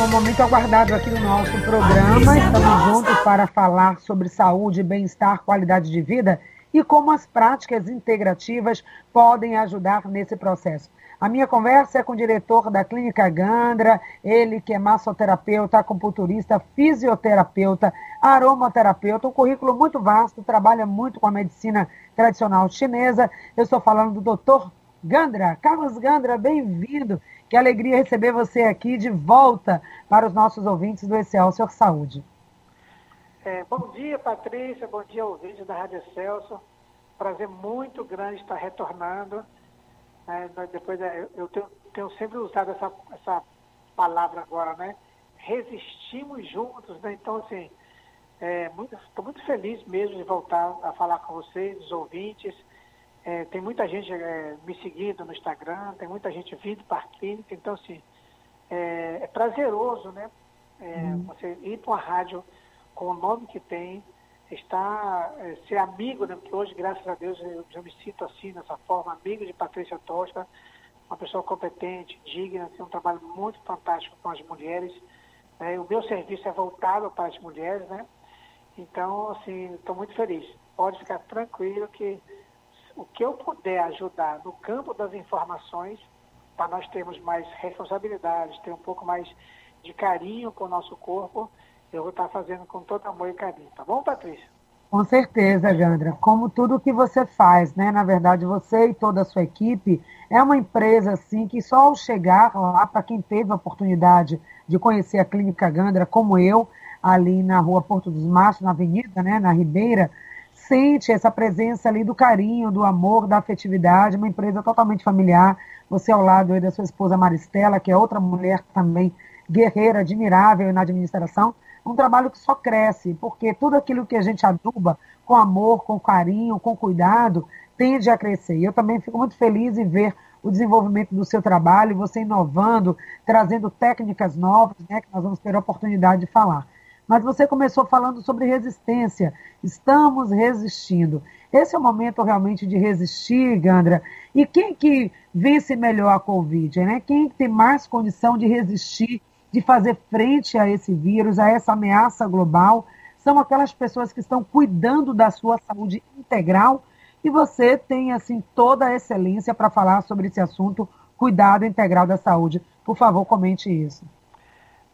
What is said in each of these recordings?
próximo momento aguardado aqui no nosso programa. Estamos juntos para falar sobre saúde, bem-estar, qualidade de vida e como as práticas integrativas podem ajudar nesse processo. A minha conversa é com o diretor da Clínica Gandra, ele que é massoterapeuta, acupunturista, fisioterapeuta, aromaterapeuta, um currículo muito vasto, trabalha muito com a medicina tradicional chinesa. Eu estou falando do doutor Gandra. Carlos Gandra, bem-vindo. Que alegria receber você aqui de volta para os nossos ouvintes do Excelsior Saúde. É, bom dia, Patrícia. Bom dia, ouvintes da Rádio Excelsior. Prazer muito grande estar retornando. É, depois é, eu tenho, tenho, sempre usado essa, essa palavra agora, né? Resistimos juntos, né? Então, assim, estou é, muito, muito feliz mesmo de voltar a falar com vocês, os ouvintes. É, tem muita gente é, me seguindo no Instagram, tem muita gente vindo para a clínica, então assim, é, é prazeroso, né? Hum. Você ir para uma rádio com o nome que tem, estar, é, ser amigo, né? Porque hoje, graças a Deus, eu já me sinto assim, dessa forma, amigo de Patrícia Tosca, uma pessoa competente, digna, tem um trabalho muito fantástico com as mulheres. Né? O meu serviço é voltado para as mulheres, né? Então, assim, estou muito feliz. Pode ficar tranquilo que o que eu puder ajudar no campo das informações, para nós termos mais responsabilidades, ter um pouco mais de carinho com o nosso corpo, eu vou estar fazendo com todo amor e carinho. Tá bom, Patrícia? Com certeza, Gandra. Como tudo que você faz, né? Na verdade, você e toda a sua equipe é uma empresa assim que só ao chegar lá, para quem teve a oportunidade de conhecer a Clínica Gandra, como eu, ali na rua Porto dos Machos, na Avenida, né, na Ribeira, sente essa presença ali do carinho, do amor, da afetividade, uma empresa totalmente familiar. Você ao lado aí da sua esposa Maristela, que é outra mulher também guerreira, admirável na administração. Um trabalho que só cresce, porque tudo aquilo que a gente aduba com amor, com carinho, com cuidado, tende a crescer. E eu também fico muito feliz em ver o desenvolvimento do seu trabalho, você inovando, trazendo técnicas novas, né, que nós vamos ter a oportunidade de falar. Mas você começou falando sobre resistência. Estamos resistindo. Esse é o momento realmente de resistir, Gandra. E quem que vence melhor a Covid? Né? Quem tem mais condição de resistir, de fazer frente a esse vírus, a essa ameaça global? São aquelas pessoas que estão cuidando da sua saúde integral. E você tem, assim, toda a excelência para falar sobre esse assunto, cuidado integral da saúde. Por favor, comente isso.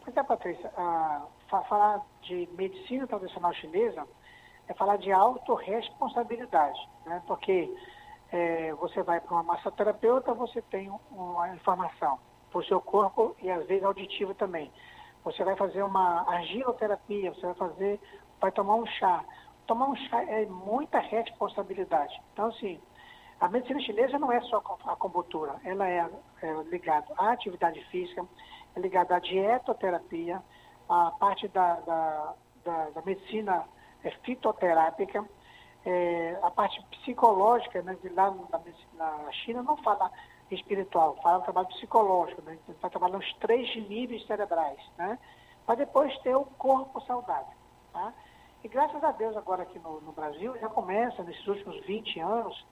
Pois é, Patrícia. Falar de medicina tradicional chinesa é falar de autorresponsabilidade, né? porque é, você vai para uma massoterapeuta, você tem uma informação para o seu corpo e às vezes auditiva também. Você vai fazer uma argiloterapia, você vai fazer, vai tomar um chá. Tomar um chá é muita responsabilidade. Então, assim, a medicina chinesa não é só a acupuntura, ela é, é ligada à atividade física, é ligada à dietoterapia, a parte da, da, da, da medicina é, fitoterápica, é, a parte psicológica, né, de lá na, na China não fala espiritual, fala trabalho psicológico, né, vai então, trabalhar os três níveis cerebrais, né, para depois ter o corpo saudável. Tá? E graças a Deus agora aqui no, no Brasil já começa, nesses últimos 20 anos,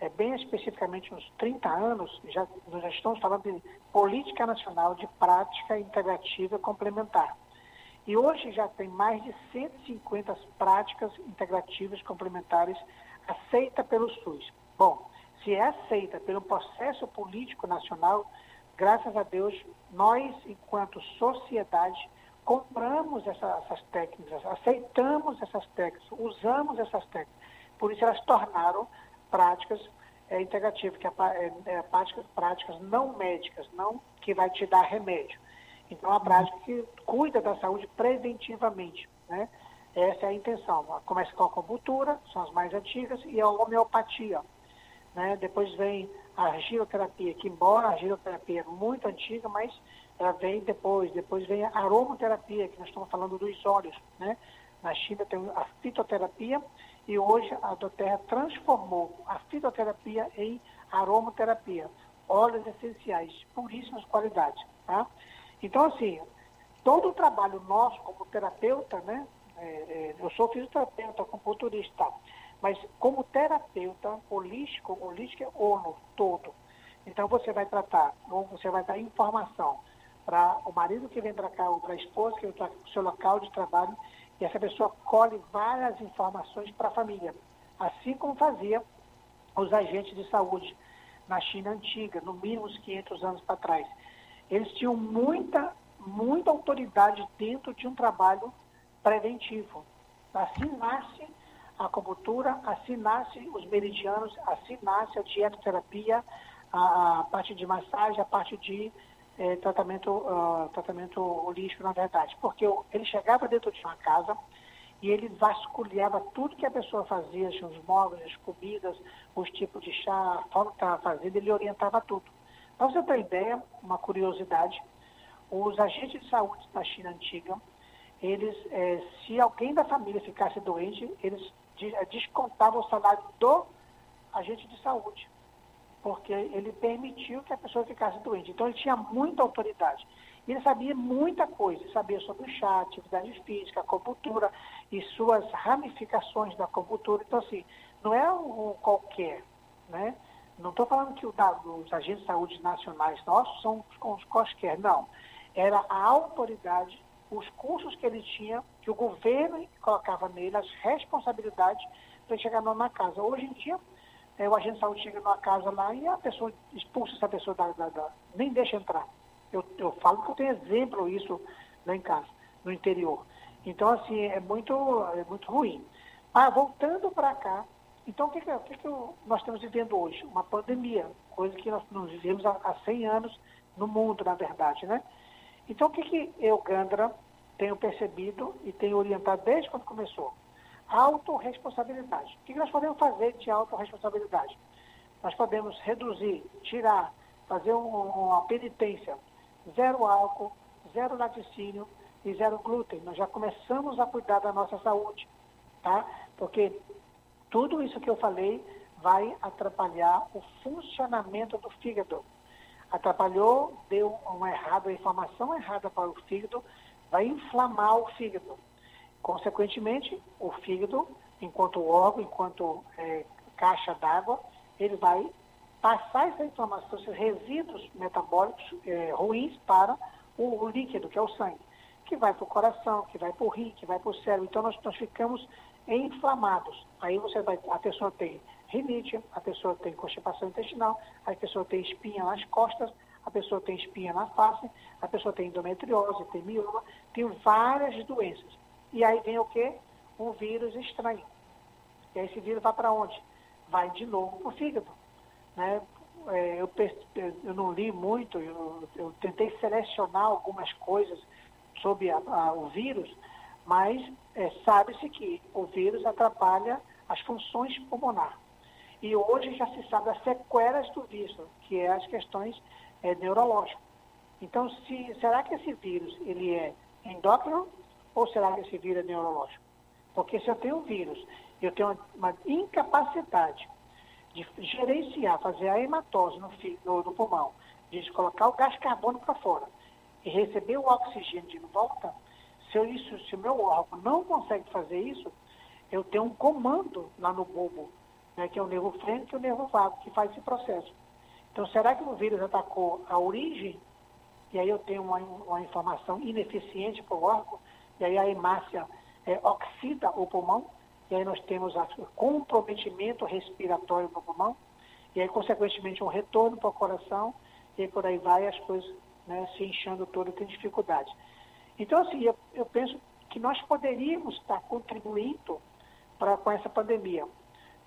é, bem especificamente uns 30 anos, já, nós já estamos falando de política nacional de prática integrativa complementar. E hoje já tem mais de 150 práticas integrativas complementares aceitas pelo SUS. Bom, se é aceita pelo processo político nacional, graças a Deus, nós, enquanto sociedade, compramos essa, essas técnicas, aceitamos essas técnicas, usamos essas técnicas. Por isso elas tornaram práticas é, integrativas, que é, é, práticas, práticas não médicas, não que vai te dar remédio. Então, uma prática que cuida da saúde preventivamente. Né? Essa é a intenção. Começa com a acupuntura, são as mais antigas, e a homeopatia. Né? Depois vem a argiloterapia, que embora a argiloterapia é muito antiga, mas ela vem depois. Depois vem a aromaterapia, que nós estamos falando dos óleos. Né? Na China tem a fitoterapia e hoje a Doterra transformou a fitoterapia em aromaterapia. Óleos essenciais, puríssimas qualidades. Tá? Então, assim, todo o trabalho nosso como terapeuta, né? É, é, eu sou fisioterapeuta, acupunturista, mas como terapeuta holístico, holístico é ono todo. Então você vai tratar, ou você vai dar informação para o marido que vem para cá ou para a esposa que vem para o seu local de trabalho e essa pessoa colhe várias informações para a família, assim como fazia os agentes de saúde na China antiga, no mínimo uns 500 anos para trás. Eles tinham muita, muita autoridade dentro de um trabalho preventivo. Assim nasce a acupuntura, assim nasce os meridianos, assim nasce a dietoterapia, a, a parte de massagem, a parte de é, tratamento, uh, tratamento holístico, na verdade. Porque ele chegava dentro de uma casa e ele vasculhava tudo que a pessoa fazia, os móveis, as comidas, os tipos de chá, a forma que estava fazendo, ele orientava tudo. Para você ter ideia, uma curiosidade, os agentes de saúde da China antiga, eles, é, se alguém da família ficasse doente, eles descontavam o salário do agente de saúde porque ele permitiu que a pessoa ficasse doente. Então ele tinha muita autoridade. Ele sabia muita coisa, sabia sobre o chá, atividade física, acupuntura e suas ramificações da acupuntura. Então, assim, não é um qualquer, né? Não estou falando que os agentes de saúde nacionais nossos são os quaisquer, não. Era a autoridade, os cursos que ele tinha, que o governo colocava nele, as responsabilidades para chegar na casa. Hoje em dia, é, o agente de saúde chega numa casa lá e a pessoa expulsa essa pessoa da, da, da nem deixa entrar. Eu, eu falo que eu tenho exemplo isso lá em casa, no interior. Então, assim, é muito, é muito ruim. Ah, voltando para cá, então o que, que, o que, que nós estamos vivendo hoje? Uma pandemia, coisa que nós não vivemos há, há 100 anos no mundo, na verdade, né? Então, o que, que eu, Gandra, tenho percebido e tenho orientado desde quando começou? autorresponsabilidade. O que nós podemos fazer de autorresponsabilidade? Nós podemos reduzir, tirar, fazer uma penitência, zero álcool, zero laticínio e zero glúten. Nós já começamos a cuidar da nossa saúde, tá? Porque tudo isso que eu falei vai atrapalhar o funcionamento do fígado. Atrapalhou, deu uma errada, uma informação errada para o fígado, vai inflamar o fígado. Consequentemente, o fígado, enquanto órgão, enquanto é, caixa d'água, ele vai passar essa inflamação, esses resíduos metabólicos é, ruins para o, o, líquido, que é o sangue, que vai para o coração, que vai para o rim, que vai para o cérebro. Então, nós, nós ficamos inflamados. Aí você vai, a pessoa tem rinite, a pessoa tem constipação intestinal, a pessoa tem espinha nas costas, a pessoa tem espinha na face, a pessoa tem endometriose, tem mioma, tem várias doenças. E aí vem o quê? Um vírus estranho. E aí esse vírus vai para onde? Vai de novo para o fígado. Né? É, eu, eu, não li muito, eu, eu, tentei selecionar algumas coisas sobre a, a, o vírus, mas é, sabe-se que o vírus atrapalha as funções pulmonares. E hoje já se sabe as sequelas do vírus, que é as questões é, neurológicas. Então, se, será que esse vírus ele é endócrino ou será que esse vírus é neurológico? Porque se eu tenho um vírus, eu tenho uma incapacidade de gerenciar, fazer a hematose no, no, no pulmão, de colocar o gás carbônico para fora e receber o oxigênio de volta, se, eu, isso, se o meu órgão não consegue fazer isso, eu tenho um comando lá no bulbo, né, que é o nervo frênico e o nervo vago, que faz esse processo. Então, será que o vírus atacou a origem? E aí eu tenho uma, uma informação ineficiente para o órgão? e aí a hemácia é, oxida o pulmão, e aí nós temos o comprometimento respiratório do pulmão, e aí, consequentemente, um retorno para o coração, e por aí vai as coisas né, se inchando toda, tem dificuldade. Então, assim, eu, eu penso que nós poderíamos estar contribuindo para com essa pandemia.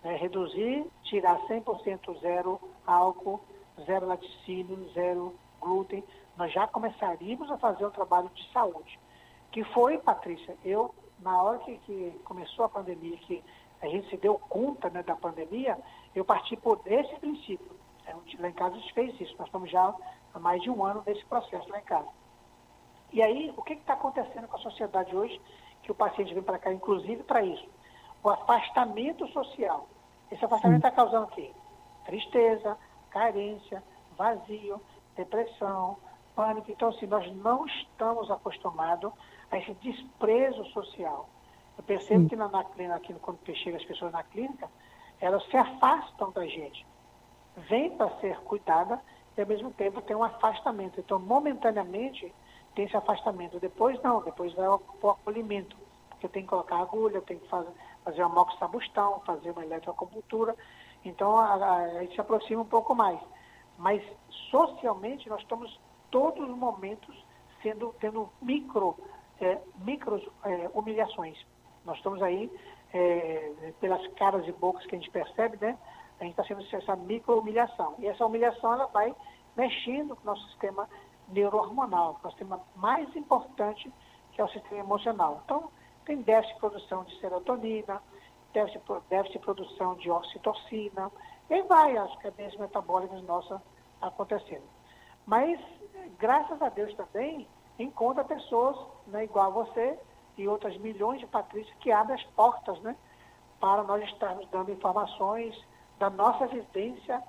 Né, reduzir, tirar 100% zero álcool, zero laticínio, zero glúten. Nós já começaríamos a fazer um trabalho de saúde que foi, Patrícia, eu, na hora que, que começou a pandemia, que a gente se deu conta né, da pandemia, eu parti por esse princípio. É, lá em casa a gente fez isso, nós estamos já há mais de um ano nesse processo lá em casa. E aí, o que está acontecendo com a sociedade hoje, que o paciente vem para cá, inclusive para isso? O afastamento social. Esse afastamento está causando o quê? Tristeza, carência, vazio, depressão, pânico. Então, assim, nós não estamos acostumados a esse desprezo social. Eu percebo Sim. que na, na clínica, quando chega as pessoas na clínica, elas se afastam da gente. Vêm para ser cuidada e ao mesmo tempo tem um afastamento. Então, momentaneamente, tem esse afastamento. Depois não, depois vai o acolhimento, porque tem que colocar agulha, tem que fazer, fazer uma moxabustão, fazer uma eletroacupuntura. Então, a, a, a gente se aproxima um pouco mais. Mas, socialmente, nós estamos todos os momentos sendo, tendo micro, é, micros é, humilhações. Nós estamos aí, é, pelas caras e bocas que a gente percebe, né? A gente está sendo essa micro humilhação. E essa humilhação, ela vai mexendo com o nosso sistema neurohormonal, o sistema mais importante, que é o sistema emocional. Então, tem déficit de produção de serotonina, déficit, de produção de oxitocina, e vai as cadeias metabólicas nossas acontecendo. Mas, graças a Deus também, encontra pessoas né, igual a você e outras milhões de patrícias que abrem as portas né, para nós estarmos dando informações da nossa vivência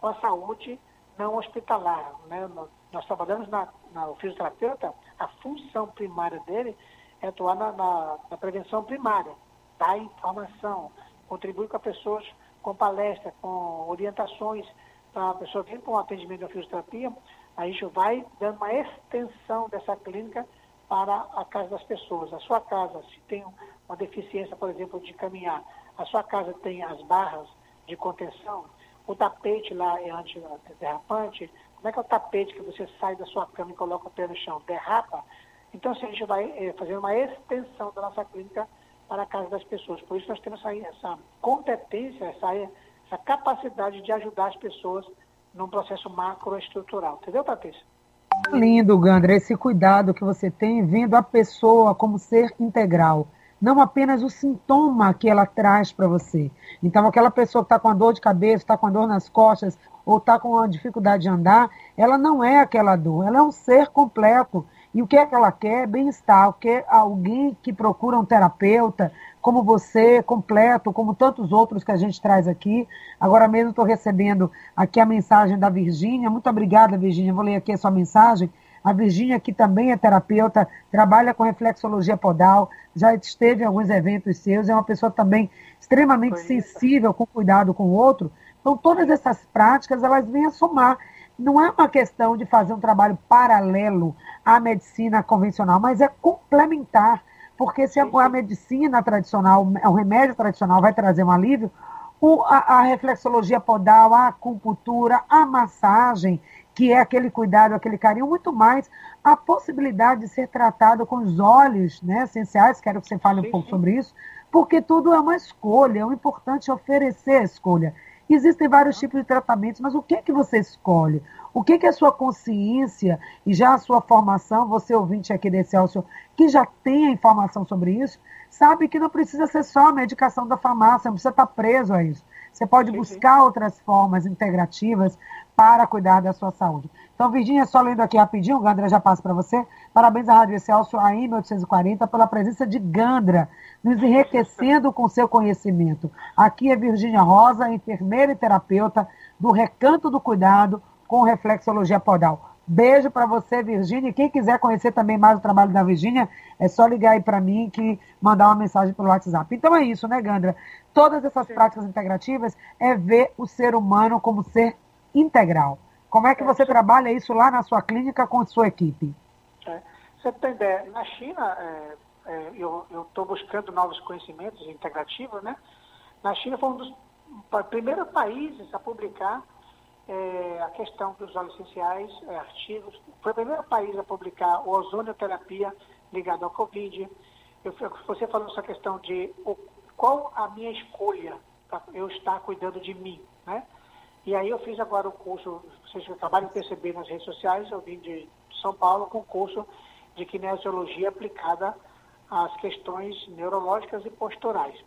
com a saúde não hospitalar. Né? Nós trabalhamos na, na, o fisioterapeuta, a função primária dele é atuar na, na, na prevenção primária, dar informação, contribuir com as pessoas com palestra, com orientações para a pessoa vir para um atendimento da fisioterapia, a gente vai dando uma extensão dessa clínica para a casa das pessoas. A sua casa, se tem uma deficiência, por exemplo, de caminhar, a sua casa tem as barras de contenção, o tapete lá é antiderrapante, como é que é o tapete que você sai da sua cama e coloca o pé no chão? Derrapa? Então, assim, a gente vai é, fazer uma extensão da nossa clínica para a casa das pessoas. Por isso nós temos essa, essa competência, essa, essa capacidade de ajudar as pessoas num processo macroestrutural. Entendeu, Patrícia? Lindo, Gandra, esse cuidado que você tem vendo a pessoa como ser integral, não apenas o sintoma que ela traz para você. Então, aquela pessoa que está com a dor de cabeça, está com a dor nas costas, ou está com a dificuldade de andar, ela não é aquela dor, ela é um ser completo. E o que é que ela quer? Bem-estar, quer alguém que procura um terapeuta, como você, completo, como tantos outros que a gente traz aqui. Agora mesmo estou recebendo aqui a mensagem da Virgínia. Muito obrigada, Virgínia. Vou ler aqui a sua mensagem. A Virgínia, que também é terapeuta, trabalha com reflexologia podal, já esteve em alguns eventos seus, é uma pessoa também extremamente sensível, com cuidado com o outro. Então, todas essas práticas, elas vêm a somar. Não é uma questão de fazer um trabalho paralelo à medicina convencional, mas é complementar porque se a, a medicina tradicional, o remédio tradicional vai trazer um alívio, o, a, a, reflexologia podal, a acupuntura, a massagem, que é aquele cuidado, aquele carinho, muito mais a possibilidade de ser tratado com os olhos né, essenciais, quero que você fale um pouco sobre isso, porque tudo é uma escolha, é o importante é oferecer a escolha. Existem vários tipos de tratamentos, mas o que, é que você escolhe? O que, que a sua consciência e já a sua formação, você ouvinte aqui desse Elcio, que já tem a informação sobre isso, sabe que não precisa ser só a medicação da farmácia, não precisa estar preso a isso. Você pode buscar outras formas integrativas para cuidar da sua saúde. Então, Virginia, só lendo aqui rapidinho, Gandra já passa para você. Parabéns à Rádio Excelsior AM 1840 pela presença de Gandra, nos enriquecendo com seu conhecimento. Aqui é Virginia Rosa, enfermeira e terapeuta do Recanto do Cuidado, com reflexologia podal. Beijo para você, Virgínia. Quem quiser conhecer também mais o trabalho da Virgínia, é só ligar aí para mim que mandar uma mensagem pelo WhatsApp. Então é isso, né, Gandra? Todas essas práticas integrativas é ver o ser humano como ser integral. Como é que você trabalha isso lá na sua clínica com a sua equipe? É. Você tem ideia, na China, é, é, eu estou buscando novos conhecimentos integrativos, né? Na China foi um dos primeiros países a publicar é, a questão dos óleos essenciais, é, artigos. Foi o primeiro país a publicar o ozonioterapia ligado ao Covid. Eu, você falou essa questão de o, qual a minha escolha para eu estar cuidando de mim, né? E aí eu fiz agora o curso, vocês acabaram de perceber nas redes sociais, eu vim de São Paulo com o curso de kinesiologia aplicada às questões neurológicas e posturais.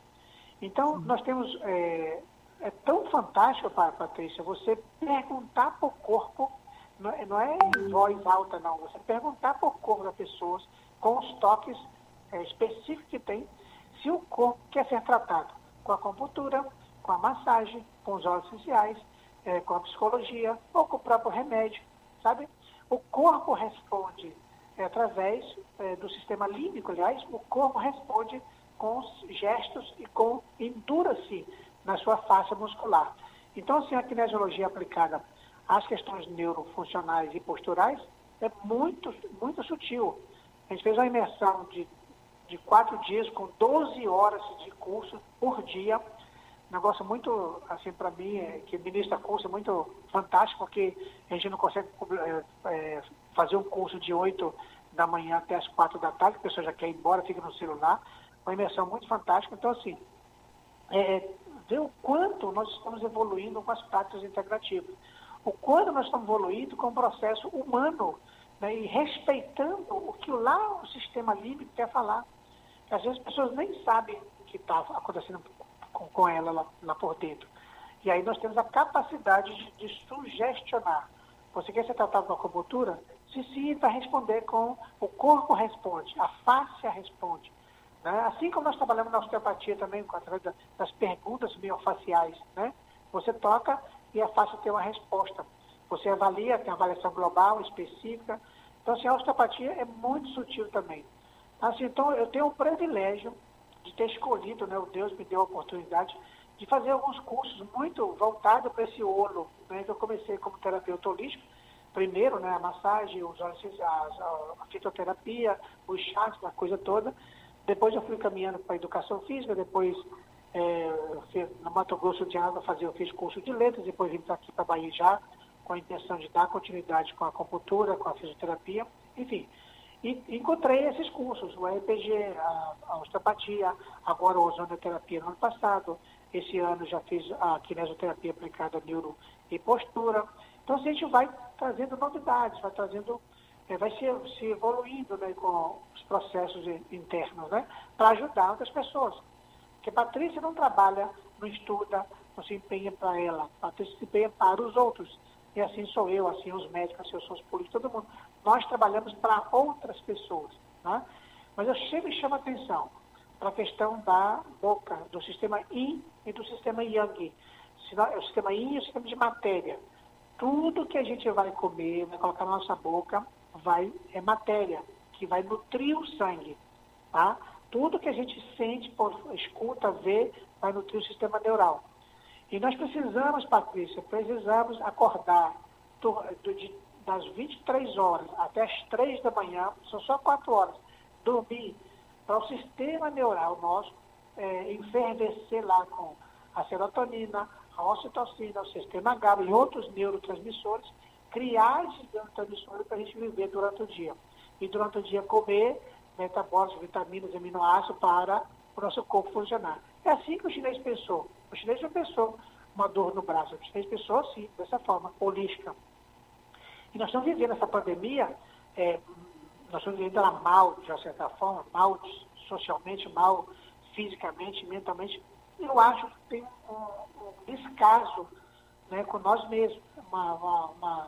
Então, nós temos é, é tão fantástico, Patrícia, você perguntar para o corpo, não é, não é em voz alta, não, você perguntar para o corpo das pessoas, com os toques é, específicos que tem, se o corpo quer ser tratado com a acupuntura, com a massagem, com os óleos essenciais, é, com a psicologia ou com o próprio remédio, sabe? O corpo responde é, através é, do sistema límbico, aliás, o corpo responde com gestos e com endura-se na sua face muscular. Então, assim, a kinesiologia aplicada as questões neurofuncionais e posturais é muito, muito sutil. A gente fez uma imersão de, de quatro dias com 12 horas de curso por dia. Negócio muito, assim, para mim, é, que ministra curso é muito fantástico, porque a gente não consegue é, é, fazer um curso de 8 da manhã até as 4 da tarde, a pessoa já quer ir embora, fica no celular. Uma imersão muito fantástica. Então, assim, é, ver o quanto nós estamos evoluindo com as práticas integrativas. O quanto nós estamos evoluindo com o processo humano né, e respeitando o que lá o sistema límbico quer falar. Às vezes as pessoas nem sabem que está acontecendo com, com ela lá, lá, por dentro. E aí nós temos a capacidade de, de sugestionar. Você quer ser tratado com acupuntura? Se sim, vai responder com o corpo responde, a face responde. Né? Assim como nós trabalhamos na osteopatia também, através das perguntas miofaciais. Né? Você toca e é fácil ter uma resposta. Você avalia, tem avaliação global, específica. Então, assim, a osteopatia é muito sutil também. Assim, então, eu tenho o privilégio de ter escolhido, né, o Deus me deu a oportunidade de fazer alguns cursos muito voltados para esse olo. Né, eu comecei como terapeuta holístico, primeiro, né, a massagem, os a, a fitoterapia, os chás, a coisa toda. Depois eu fui caminhando para a educação física, depois é, no Mato Grosso de Água fazer, eu fiz curso de letras, depois vim aqui para Bahia já, com a intenção de dar continuidade com a acupuntura, com a fisioterapia, enfim. E encontrei esses cursos, o RPG, a, a osteopatia, agora a ozonoterapia no ano passado, esse ano já fiz a kinesioterapia aplicada a neuro e postura. Então a gente vai trazendo novidades, vai trazendo, é, vai se, se evoluindo né, com os processos internos, né, para ajudar outras pessoas. Porque Patrícia não trabalha, não estuda, não se empenha para ela, Patrícia se empenha para os outros. E assim sou eu, assim os médicos, assim eu sou os políticos, todo mundo. Nós trabalhamos para outras pessoas. Né? Mas eu chego e chamo a atenção para a questão da boca, do sistema Yin e do sistema Yang. O sistema Yin é o sistema de matéria. Tudo que a gente vai comer, vai colocar na nossa boca, vai, é matéria, que vai nutrir o sangue. Tá? Tudo que a gente sente, escuta, vê, vai nutrir o sistema neural. E nós precisamos, Patrícia, precisamos acordar de, das 23 horas até as 3 da manhã, são só 4 horas, dormir para o sistema neural nosso é, enfervecer lá com a serotonina, a ocitocina, o sistema GABA e outros neurotransmissores, criar esses neurotransmissores para a gente viver durante o dia. E durante o dia comer metabólicos, vitaminas, aminoácidos para o nosso corpo funcionar. É assim que o chinês pensou. O chinês já pensou uma dor no braço. O chinês pensou assim, dessa forma, holística. E nós estamos vivendo essa pandemia, é, nós estamos vivendo ela mal, de uma certa forma, mal socialmente, mal fisicamente, mentalmente. Eu acho que tem um, um descaso né, com nós mesmos, uma, uma, uma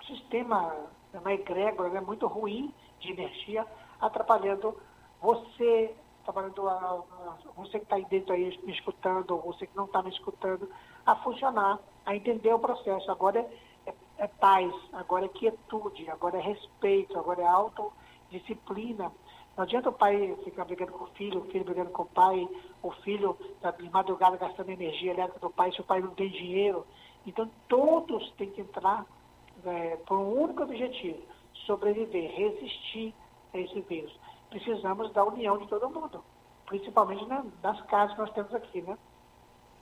um sistema, uma egrégora né, muito ruim de energia, atrapalhando você trabalhando, a, você que está aí dentro aí me escutando, ou você que não está me escutando, a funcionar, a entender o processo. Agora é, é, paz, agora é quietude, agora é respeito, agora é autodisciplina. Não adianta o pai ficar brigando com o filho, o filho brigando com o pai, o filho tá de madrugada gastando energia elétrica do pai se o pai não tem dinheiro. Então todos têm que entrar é, por um único objetivo, sobreviver, resistir a esse vírus precisamos da união de todo mundo, principalmente né, das casas que nós temos aqui, né?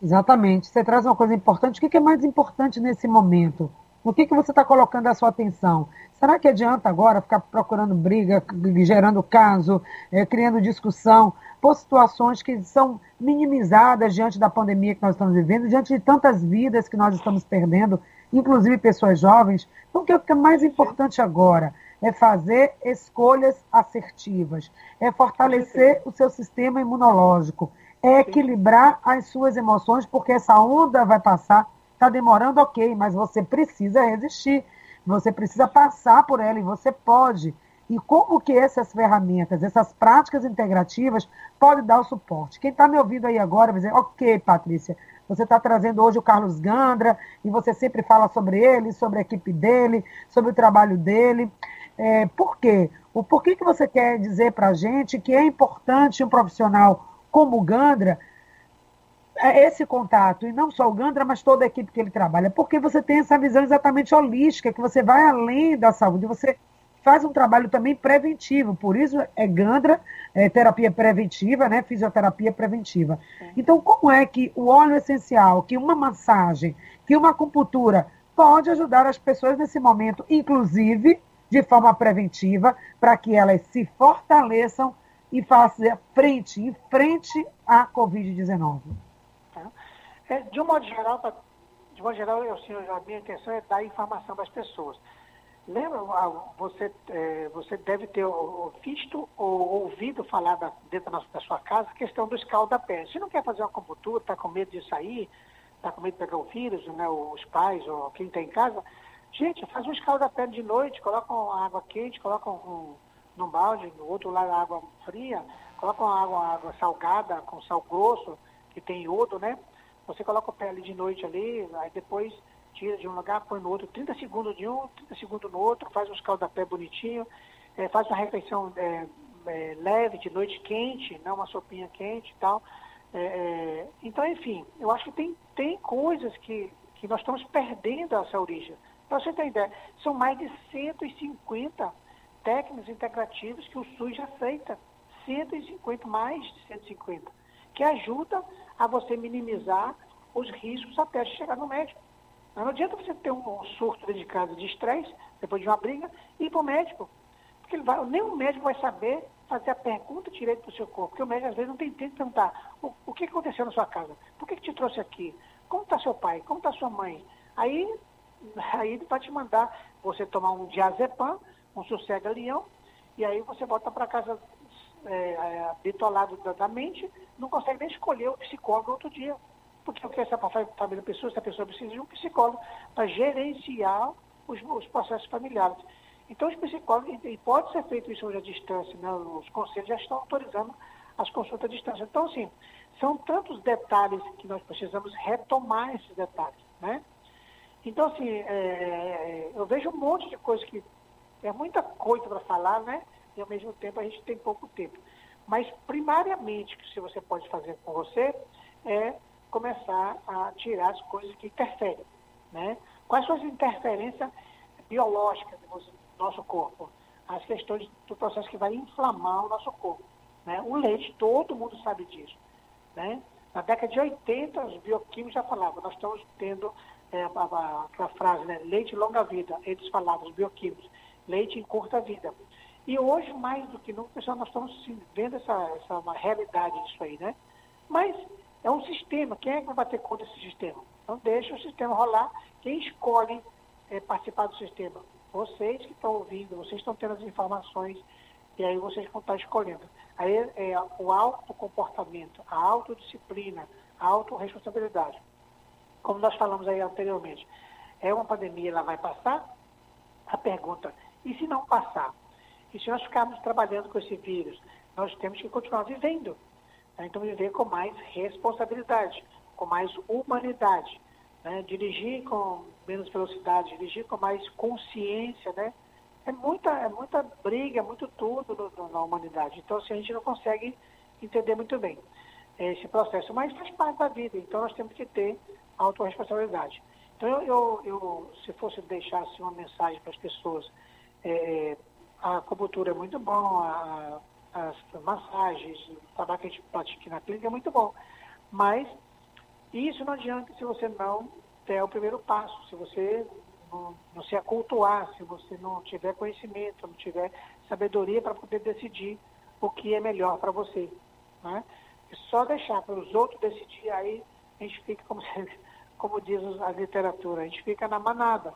Exatamente. Você traz uma coisa importante. O que é mais importante nesse momento? O que, que você está colocando a sua atenção? Será que adianta agora ficar procurando briga, gerando caso, é, criando discussão, por situações que são minimizadas diante da pandemia que nós estamos vivendo, diante de tantas vidas que nós estamos perdendo, inclusive pessoas jovens? Então, o que é mais importante agora? é fazer escolhas assertivas, é fortalecer o seu sistema imunológico, é equilibrar as suas emoções, porque essa onda vai passar, está demorando, ok, mas você precisa resistir, você precisa passar por ela e você pode. E como que essas ferramentas, essas práticas integrativas podem dar o suporte? Quem está me ouvindo aí agora vai dizer, ok, Patrícia, você está trazendo hoje o Carlos Gandra e você sempre fala sobre ele, sobre a equipe dele, sobre o trabalho dele. É, por quê? O porquê que você quer dizer para a gente que é importante um profissional como o Gandra esse contato, e não só o Gandra, mas toda a equipe que ele trabalha, porque você tem essa visão exatamente holística, que você vai além da saúde, você faz um trabalho também preventivo, por isso é Gandra, é terapia preventiva, né, fisioterapia preventiva. É. Então, como é que o óleo essencial, que uma massagem, que uma acupuntura pode ajudar as pessoas nesse momento, inclusive de forma preventiva, para que elas se fortaleçam e façam frente, em frente à Covid-19? É, de um modo geral, de modo geral, eu, assim, a minha intenção é dar informação para as pessoas. Lembra, ah, você, é, você deve ter visto ou ouvido falar da, dentro da, sua casa a questão do escaldapé. Se não quer fazer uma acupuntura, está com medo de sair, está com medo de pegar o vírus, né, os pais ou quem está em casa, gente, faz um escaldapé de noite, coloca uma água quente, coloca um, um num balde, no outro lado água fria, coloca uma água, água salgada com sal grosso, que tem iodo, né? Você coloca o pé ali de noite ali, aí depois tira de um lugar, põe no outro, 30 segundos de um, 30 segundos no outro, faz um escaldapé bonitinho, é, faz uma refeição é, é, leve, de noite quente, não uma sopinha quente e tal. É, é, então, enfim, eu acho que tem, tem coisas que, que nós estamos perdendo essa origem. Para você ter ideia, são mais de 150 técnicas integrativas que o SUS aceita. 150, mais de 150, que ajuda a você minimizar os riscos até chegar no médico. Não adianta você ter um surto de casa de estresse, depois de uma briga, e ir para o médico. Porque vai, nem o médico vai saber fazer a pergunta direito para o seu corpo. Porque o médico às vezes não tem tempo de perguntar o, o que aconteceu na sua casa, por que, que te trouxe aqui, como está seu pai, como está sua mãe. Aí, aí ele vai te mandar você tomar um diazepam, um sossega-leão, e aí você volta para casa é, é, bitolado da, mente, não consegue nem escolher o psicólogo outro dia. Porque o que essa família pessoa, essa pessoa precisa de um psicólogo para gerenciar os, os, processos familiares. Então, os psicólogos, e pode ser feito isso hoje à distância, né? os conselhos já estão autorizando as consultas à distância. Então, assim, são tantos detalhes que nós precisamos retomar esses detalhes, né? Então, assim, é, é eu vejo um monte de coisa que é muita coisa para falar, né? E ao mesmo tempo a gente tem pouco tempo. Mas primariamente, que se você pode fazer com você, é começar a tirar as coisas que interferem. Né? Quais são as interferências biológicas do nosso corpo? As questões do processo que vai inflamar o nosso corpo. Né? O leite, todo mundo sabe disso. Né? Na década de 80, os bioquímicos já falavam, nós estamos tendo é, a, aquela frase, né? leite longa vida, eles falavam, os bioquímicos, leite em curta vida. E hoje, mais do que nunca, nós estamos vendo essa, essa uma realidade disso aí, né? Mas é um sistema. Quem é que vai bater contra esse sistema? Então deixa o sistema rolar. Quem escolhe é, participar do sistema? Vocês que estão ouvindo, vocês estão tendo as informações e aí vocês vão estar escolhendo. Aí é o autocomportamento, a autodisciplina, a autorresponsabilidade. Como nós falamos aí anteriormente, é uma pandemia, ela vai passar? A pergunta, e se não passar? E se nós ficarmos trabalhando com esse vírus, nós temos que continuar vivendo. Né? Então, viver com mais responsabilidade, com mais humanidade. Né? Dirigir com menos velocidade, dirigir com mais consciência, né? É muita, é muita briga, é muito tudo no, no, na humanidade. Então, assim, a gente não consegue entender muito bem esse processo, mas faz parte da vida. Então, nós temos que ter autorresponsabilidade. Então, eu, eu, eu se fosse deixar assim, uma mensagem para as pessoas, é, a acupuntura é muito bom, a, as massagens, o trabalho que a gente pratica na clínica é muito bom. Mas isso não adianta se você não der o primeiro passo, se você não, não se acultuar, se você não tiver conhecimento, não tiver sabedoria para poder decidir o que é melhor para você. Né? E só deixar para os outros decidir, aí a gente fica, como, como diz a literatura, a gente fica na manada.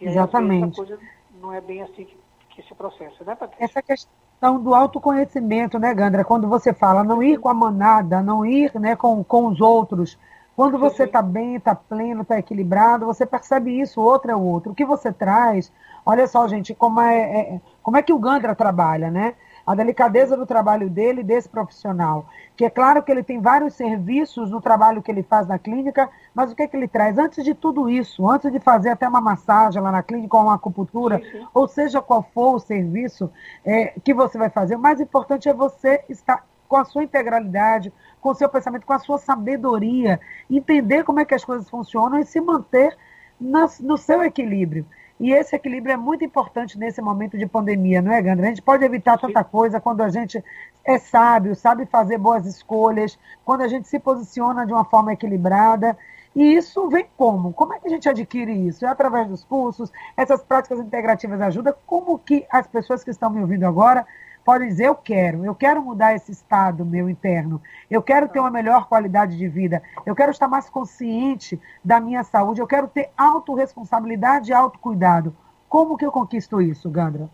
E Exatamente. Aí, a coisa não é bem assim que, que se processa, né, Patrícia? Essa questão questão do autoconhecimento, né, Gandra? Quando você fala não ir com a manada, não ir né, com, com os outros. Quando você está bem, está pleno, está equilibrado, você percebe isso, o outro é o outro. O que você traz, olha só, gente, como é, é como é que o Gandra trabalha, né? A delicadeza do trabalho dele, desse profissional. Que é claro que ele tem vários serviços no trabalho que ele faz na clínica, mas o que, é que ele traz? Antes de tudo isso, antes de fazer até uma massagem lá na clínica ou uma acupuntura, sim, sim. ou seja qual for o serviço é, que você vai fazer, o mais importante é você estar com a sua integralidade, com o seu pensamento, com a sua sabedoria, entender como é que as coisas funcionam e se manter no seu equilíbrio. E esse equilíbrio é muito importante nesse momento de pandemia, não é, Gandra? A gente pode evitar tanta coisa quando a gente é sábio, sabe fazer boas escolhas, quando a gente se posiciona de uma forma equilibrada. E isso vem como? Como é que a gente adquire isso? É através dos cursos? Essas práticas integrativas ajudam? Como que as pessoas que estão me ouvindo agora pode dizer eu quero, eu quero mudar esse estado meu interno, eu quero ter uma melhor qualidade de vida, eu quero estar mais consciente da minha saúde, eu quero ter autorresponsabilidade e autocuidado. Como que eu conquisto isso, Gandra?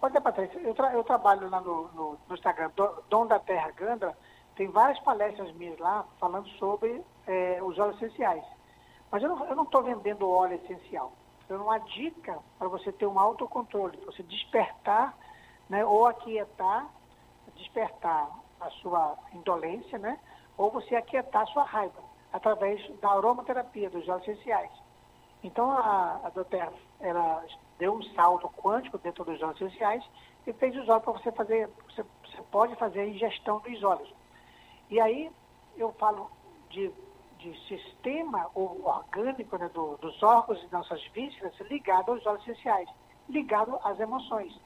Olha, Patrícia, eu, tra eu trabalho lá no, no, no Instagram, Dom da Terra Gandra, tem várias palestras minhas lá falando sobre é, os óleos essenciais. Mas eu não estou vendendo óleo essencial. Não uma dica para você ter um autocontrole, para você despertar né, ou aquietar, despertar a sua indolência, né, ou você aquietar a sua raiva, através da aromaterapia, dos óleos essenciais. Então, a, a doutora, ela deu um salto quântico dentro dos óleos essenciais e fez os óleos para você fazer, você, você pode fazer a ingestão dos óleos. E aí, eu falo de, de sistema orgânico né, do, dos órgãos e nossas vísceras ligado aos óleos essenciais, ligado às emoções.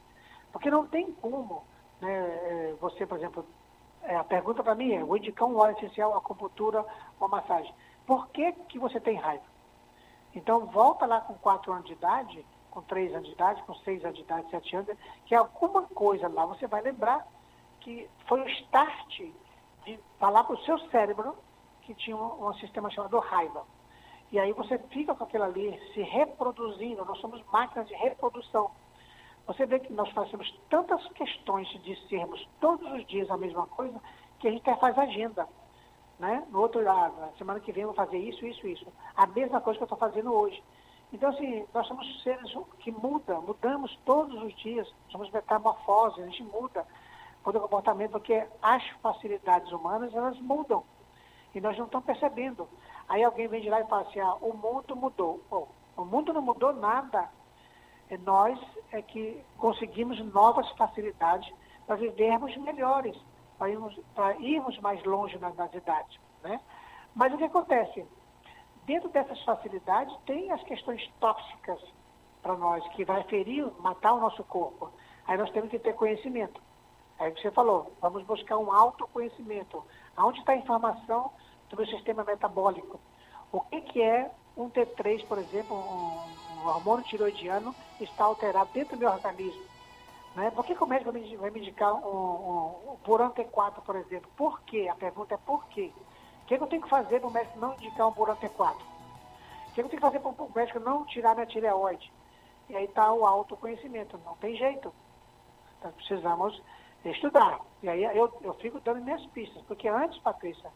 Porque não tem como né, é, você, por exemplo, é, a pergunta para mim é, vou indicar um óleo essencial, a acupuntura ou a massagem. Por que, que você tem raiva? Então, volta lá com 4 anos de idade, com 3 anos de idade, com 6 anos de idade, 7 anos, que alguma coisa lá você vai lembrar que foi o start de falar para o seu cérebro que tinha um, um sistema chamado raiva. E aí você fica com aquilo ali se reproduzindo, nós somos máquinas de reprodução. Você vê que nós fazemos tantas questões de sermos todos os dias a mesma coisa, que a gente até faz agenda. Né? No outro lado, na semana que vem eu vou fazer isso, isso, isso. A mesma coisa que eu estou fazendo hoje. Então, assim, nós somos seres que mudam, mudamos todos os dias, somos metamorfose, a gente muda. O comportamento, porque as facilidades humanas, elas mudam. E nós não estamos percebendo. Aí alguém vem de lá e fala assim, ah, o mundo mudou. Oh, o mundo não mudou nada nós é que conseguimos novas facilidades para vivermos melhores, para irmos, irmos mais longe nas, nas idades. Né? Mas o que acontece? Dentro dessas facilidades tem as questões tóxicas para nós, que vai ferir, matar o nosso corpo. Aí nós temos que ter conhecimento. Aí você falou, vamos buscar um autoconhecimento. Aonde está a informação do meu sistema metabólico? O que, que é um T3, por exemplo, um, o hormônio tiroidiano está alterado dentro do meu organismo. Né? Por que, que o médico vai me indicar um, um, um Buran T4, por exemplo? Por quê? A pergunta é por quê? O que, que eu tenho que fazer para o médico não indicar um Buran T4? O que, que eu tenho que fazer para o médico não tirar minha tireoide? E aí está o autoconhecimento, não tem jeito. Então precisamos estudar. E aí eu, eu fico dando minhas pistas, porque antes, Patrícia,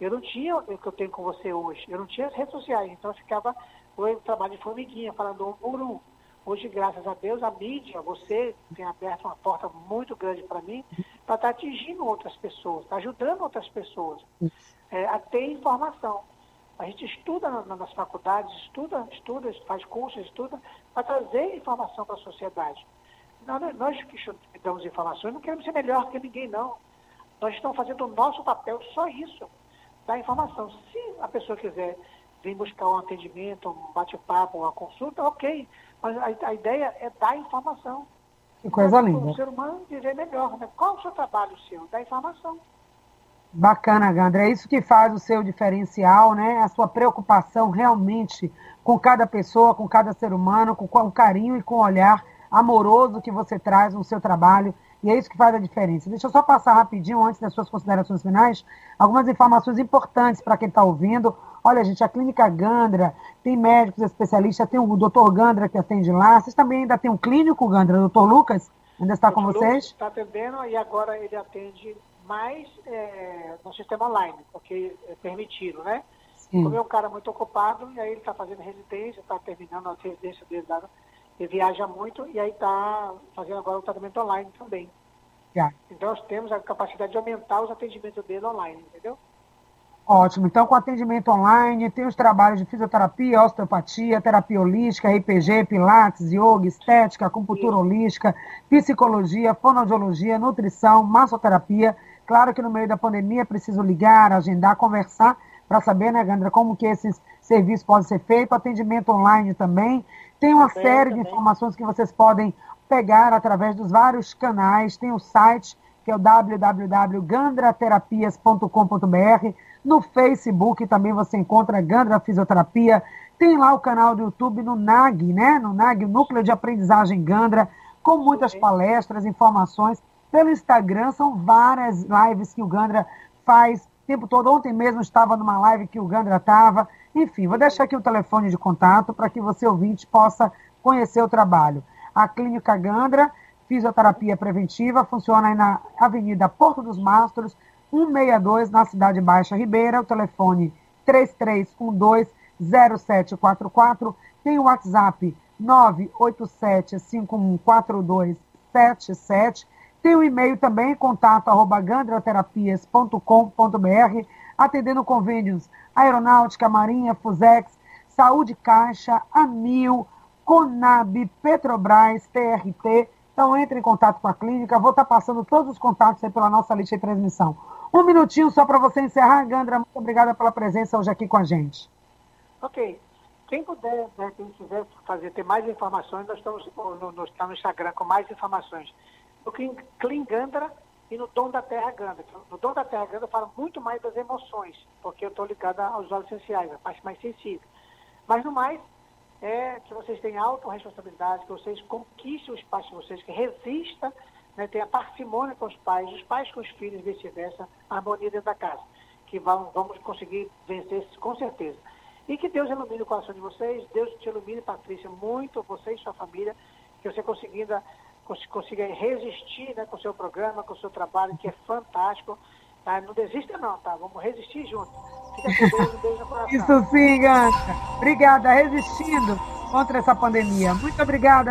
eu não tinha o que eu tenho com você hoje, eu não tinha as redes sociais, então eu ficava foi um trabalho de formiguinha, falando um por um. Hoje, graças a Deus, a mídia, você tem aberto uma porta muito grande para mim, para estar tá atingindo outras pessoas, tá ajudando outras pessoas é, a ter informação. A gente estuda na, nas faculdades, estuda, estuda, faz cursos, estuda, para trazer informação para a sociedade. Nós, que damos informações não queremos ser melhor que ninguém, não. Nós estamos fazendo o nosso papel, só isso, dar informação. Se a pessoa quiser vem buscar um atendimento, um bate-papo, uma consulta, ok. Mas a, a, ideia é dar informação. Que coisa linda. O ser humano viver melhor. Né? Qual é o seu trabalho, seu? Dar informação. Bacana, Gandra. É isso que faz o seu diferencial, né? A sua preocupação realmente com cada pessoa, com cada ser humano, com o carinho e com o olhar amoroso que você traz no seu trabalho. E é isso que faz a diferença. Deixa eu só passar rapidinho, antes das suas considerações finais, algumas informações importantes para quem está ouvindo. Olha, gente, a Clínica Gandra tem médicos especialistas, tem o doutor Gandra que atende lá. Vocês também ainda tem um clínico, Gandra, doutor Lucas? Ainda está com vocês? Está atendendo e agora ele atende mais é, no sistema online, porque é permitido, né? Sim. Como é um cara muito ocupado, e aí ele está fazendo residência, está terminando a residência dele, ele viaja muito, e aí está fazendo agora o tratamento online também. Yeah. Então nós temos a capacidade de aumentar os atendimentos dele online, entendeu? Ótimo. Então, com atendimento online, tem os trabalhos de fisioterapia, osteopatia, terapia holística, RPG, pilates, yoga, estética, acupuntura holística, psicologia, fonoaudiologia, nutrição, massoterapia, Claro que no meio da pandemia é preciso ligar, agendar, conversar para saber, né, Gandra, como que esses serviços podem ser feitos, atendimento online também. Tem uma também, série também. de informações que vocês podem pegar através dos vários canais. Tem o site, que é o www.gandraterapias.com.br. No Facebook também você encontra Gandra Fisioterapia. Tem lá o canal do YouTube no NAG, né? No NAG, o Núcleo de Aprendizagem Gandra, com muitas palestras, informações. Pelo Instagram, são várias lives que o Gandra faz o tempo todo. Ontem mesmo estava numa live que o Gandra estava. Enfim, vou deixar aqui o telefone de contato para que você, ouvinte, possa conhecer o trabalho. A Clínica Gandra, Fisioterapia Preventiva, funciona aí na Avenida Porto dos Mastros, 162, na Cidade Baixa Ribeira. O telefone 3312-0744. Tem o WhatsApp 987-514277. Tem o e-mail também, contato arroba gandraterapias.com.br, atendendo convênios Aeronáutica, Marinha, Fusex, Saúde Caixa, Amil, Conab, Petrobras, TRT. Então entre em contato com a clínica. Vou estar passando todos os contatos aí pela nossa lista de transmissão. Um minutinho só para você encerrar, Gandra. Muito obrigada pela presença hoje aqui com a gente. Ok. Quem puder, né, quem quiser fazer, ter mais informações, nós estamos no, no, no Instagram com mais informações no Clean Gandra e no Dom da Terra Gandra. No Dom da Terra Gandra eu falo muito mais das emoções, porque eu estou ligada aos olhos essenciais, a parte mais sensível. Mas no mais, é que vocês tenham autorresponsabilidade, que vocês conquistem o espaço de vocês, que resista, né, tenha parcimônia com os pais, os pais com os filhos, vice-versa, harmonia dentro da casa, que vamos, vamos conseguir vencer com certeza. E que Deus ilumine o coração de vocês, Deus te ilumine, Patrícia, muito, você e sua família, que você conseguindo consiga resistir né, com o seu programa, com o seu trabalho, que é fantástico. Tá? Não desista não, tá? Vamos resistir junto. Fica com Deus, um beijo no coração. Isso sim. Obrigada, resistindo contra essa pandemia. Muito obrigada.